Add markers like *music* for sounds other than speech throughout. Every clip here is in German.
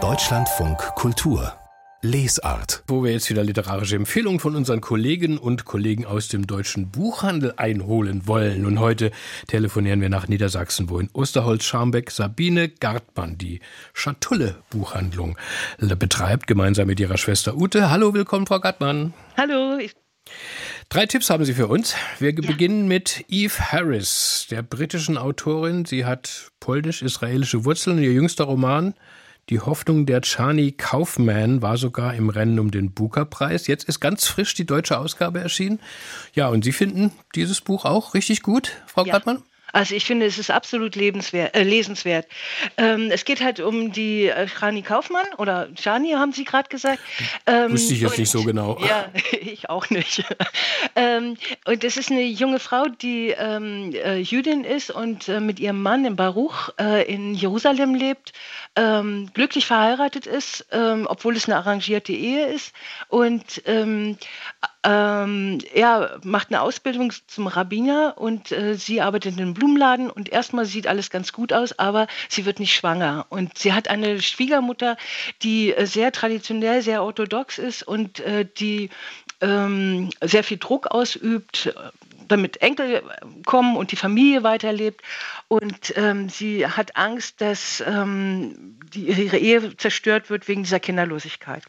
Deutschlandfunk Kultur Lesart. Wo wir jetzt wieder literarische Empfehlungen von unseren Kolleginnen und Kollegen aus dem deutschen Buchhandel einholen wollen. Und heute telefonieren wir nach Niedersachsen, wo in Osterholz-Scharmbeck Sabine Gartmann die Schatulle Buchhandlung betreibt, gemeinsam mit ihrer Schwester Ute. Hallo, willkommen, Frau Gartmann. Hallo. Drei Tipps haben Sie für uns. Wir ja. beginnen mit Eve Harris, der britischen Autorin. Sie hat polnisch-israelische Wurzeln. Ihr jüngster Roman die Hoffnung der Chani Kaufman war sogar im Rennen um den Booker-Preis. Jetzt ist ganz frisch die deutsche Ausgabe erschienen. Ja, und Sie finden dieses Buch auch richtig gut, Frau ja. Gartmann? Also ich finde, es ist absolut lebenswert, äh, lesenswert. Ähm, es geht halt um die äh, Shani Kaufmann oder Shani, haben Sie gerade gesagt. Ähm, Wüsste ich jetzt und, nicht so genau. *laughs* Ja, *laughs* ich auch nicht. *laughs* ähm, und es ist eine junge Frau, die ähm, äh, Jüdin ist und äh, mit ihrem Mann in Baruch äh, in Jerusalem lebt, ähm, glücklich verheiratet ist, ähm, obwohl es eine arrangierte Ehe ist. Und ähm, er macht eine Ausbildung zum Rabbiner und äh, sie arbeitet in einem Blumenladen und erstmal sieht alles ganz gut aus, aber sie wird nicht schwanger. Und sie hat eine Schwiegermutter, die äh, sehr traditionell, sehr orthodox ist und äh, die ähm, sehr viel Druck ausübt, damit Enkel kommen und die Familie weiterlebt. Und ähm, sie hat Angst, dass ähm, die, ihre Ehe zerstört wird wegen dieser Kinderlosigkeit.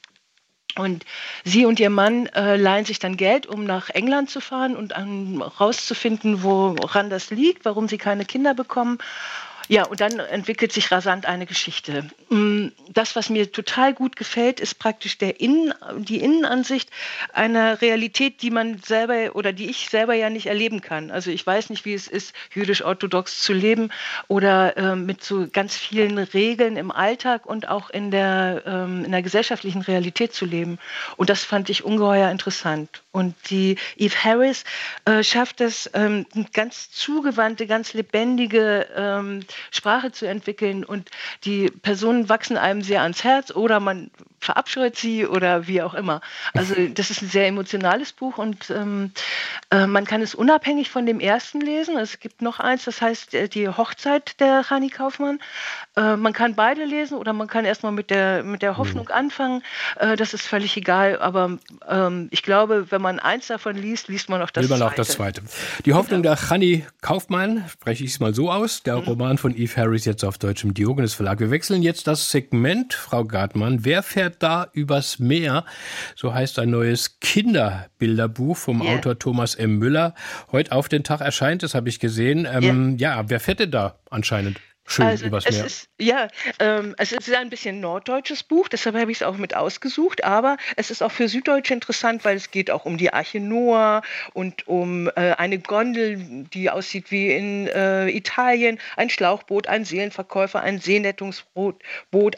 Und sie und ihr Mann äh, leihen sich dann Geld, um nach England zu fahren und herauszufinden, woran das liegt, warum sie keine Kinder bekommen. Ja, und dann entwickelt sich rasant eine Geschichte. Mm, das, was mir total gut gefällt, ist praktisch der Innen, die Innenansicht einer Realität, die man selber oder die ich selber ja nicht erleben kann. Also ich weiß nicht, wie es ist, jüdisch-orthodox zu leben oder äh, mit so ganz vielen Regeln im Alltag und auch in der, ähm, in der gesellschaftlichen Realität zu leben. Und das fand ich ungeheuer interessant. Und die Eve Harris äh, schafft es, ähm, ganz zugewandte, ganz lebendige ähm, Sprache zu entwickeln und die Personen wachsen einem sehr ans Herz oder man verabscheut sie oder wie auch immer. Also das ist ein sehr emotionales Buch und ähm, äh, man kann es unabhängig von dem ersten lesen. Es gibt noch eins, das heißt äh, die Hochzeit der Rani Kaufmann. Äh, man kann beide lesen oder man kann erstmal mit der, mit der Hoffnung mhm. anfangen. Äh, das ist völlig egal, aber ähm, ich glaube, wenn man eins davon liest, liest man auch das Will man zweite. auch das zweite. Die Hoffnung genau. der Rani Kaufmann, spreche ich es mal so aus, der mhm. Roman von Eve Harris jetzt auf deutschem Diogenes Verlag. Wir wechseln jetzt das Segment, Frau Gartmann. Wer fährt da übers Meer. So heißt ein neues Kinderbilderbuch vom yeah. Autor Thomas M. Müller. Heute auf den Tag erscheint, das habe ich gesehen. Ähm, yeah. Ja, wer fährt denn da anscheinend? Schön also, übers Meer. Ist, ja, ähm, es ist ein bisschen norddeutsches Buch, deshalb habe ich es auch mit ausgesucht, aber es ist auch für Süddeutsche interessant, weil es geht auch um die Arche Noah und um äh, eine Gondel, die aussieht wie in äh, Italien, ein Schlauchboot, ein Seelenverkäufer, ein Seenettungsboot,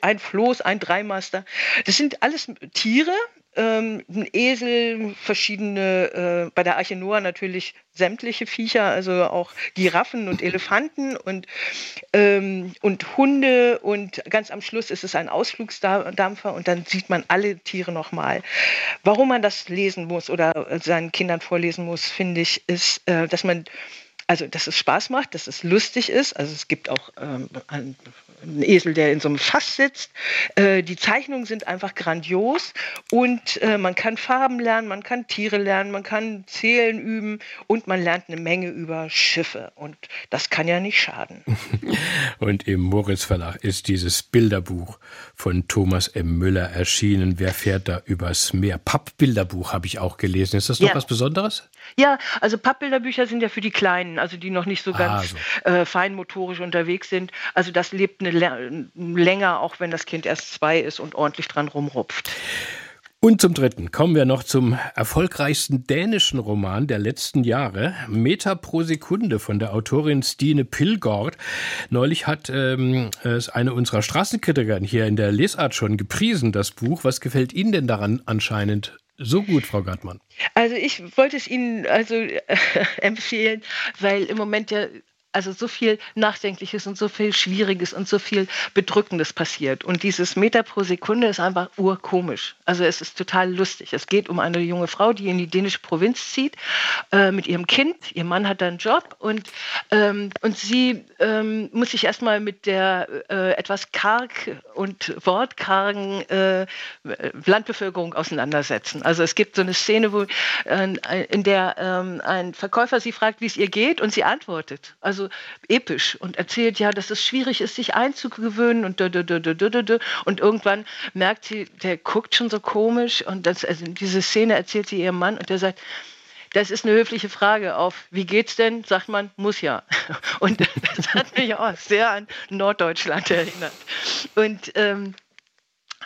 ein Floß, ein Dreimaster. Das sind alles Tiere, ähm, ein Esel, verschiedene, äh, bei der Arche Noah natürlich sämtliche Viecher, also auch Giraffen und Elefanten und, ähm, und Hunde und ganz am Schluss ist es ein Ausflugsdampfer und dann sieht man alle Tiere nochmal. Warum man das lesen muss oder seinen Kindern vorlesen muss, finde ich, ist, äh, dass man also dass es Spaß macht, dass es lustig ist. Also es gibt auch ähm, einen, einen, Esel, der in so einem Fass sitzt. Äh, die Zeichnungen sind einfach grandios und äh, man kann Farben lernen, man kann Tiere lernen, man kann Zählen üben und man lernt eine Menge über Schiffe und das kann ja nicht schaden. *laughs* und im Moritz Verlag ist dieses Bilderbuch von Thomas M. Müller erschienen. Wer fährt da übers Meer? Pappbilderbuch habe ich auch gelesen. Ist das noch ja. was Besonderes? Ja, also Pappbilderbücher sind ja für die Kleinen, also die noch nicht so ganz ah, so. Äh, feinmotorisch unterwegs sind. Also das lebt eine länger, auch wenn das Kind erst zwei ist und ordentlich dran rumrupft. Und zum Dritten kommen wir noch zum erfolgreichsten dänischen Roman der letzten Jahre, Meter pro Sekunde von der Autorin Stine Pilgord. Neulich hat ähm, es eine unserer Straßenkritikerinnen hier in der Lesart schon gepriesen, das Buch. Was gefällt Ihnen denn daran anscheinend so gut, Frau Gartmann? Also ich wollte es Ihnen also *laughs* empfehlen, weil im Moment ja also so viel Nachdenkliches und so viel Schwieriges und so viel Bedrückendes passiert. Und dieses Meter pro Sekunde ist einfach urkomisch. Also es ist total lustig. Es geht um eine junge Frau, die in die dänische Provinz zieht äh, mit ihrem Kind. Ihr Mann hat da einen Job und, ähm, und sie ähm, muss sich erstmal mit der äh, etwas karg und wortkargen äh, Landbevölkerung auseinandersetzen. Also es gibt so eine Szene, wo, äh, in der ähm, ein Verkäufer sie fragt, wie es ihr geht und sie antwortet. Also also episch und erzählt ja, dass es schwierig ist, sich einzugewöhnen und und irgendwann merkt sie, der guckt schon so komisch und das, also diese Szene erzählt sie ihrem Mann und der sagt, das ist eine höfliche Frage auf, wie geht's denn? Sagt man, muss ja. *laughs* Und das hat mich auch sehr an Norddeutschland erinnert. Und ähm,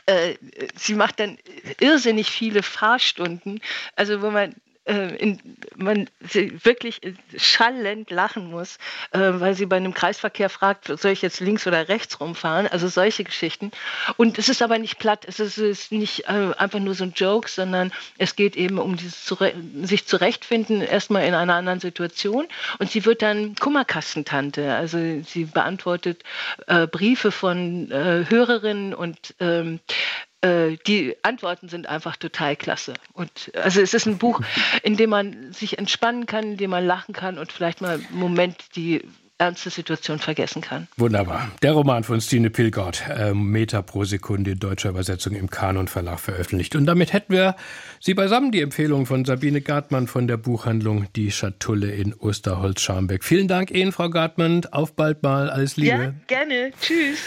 äh, sie macht dann irrsinnig viele Fahrstunden, also wo man äh, in, man wirklich schallend lachen muss, äh, weil sie bei einem Kreisverkehr fragt, soll ich jetzt links oder rechts rumfahren? Also solche Geschichten. Und es ist aber nicht platt, es ist, es ist nicht äh, einfach nur so ein Joke, sondern es geht eben um dieses Zure sich zurechtfinden, erstmal in einer anderen Situation. Und sie wird dann Kummerkastentante. Also sie beantwortet äh, Briefe von äh, Hörerinnen und ähm, äh, die Antworten sind einfach total klasse. Und also es ist ein Buch, *laughs* in dem man sich entspannen kann, in dem man lachen kann und vielleicht mal einen Moment die ernste Situation vergessen kann. Wunderbar. Der Roman von Stine Pilgott, äh, Meter pro Sekunde in deutscher Übersetzung im Kanon Verlag veröffentlicht. Und damit hätten wir Sie beisammen, die Empfehlung von Sabine Gartmann von der Buchhandlung Die Schatulle in Osterholz-Scharmbeck. Vielen Dank Ihnen, Frau Gartmann. Auf bald mal. Alles Liebe. Ja, gerne. Tschüss.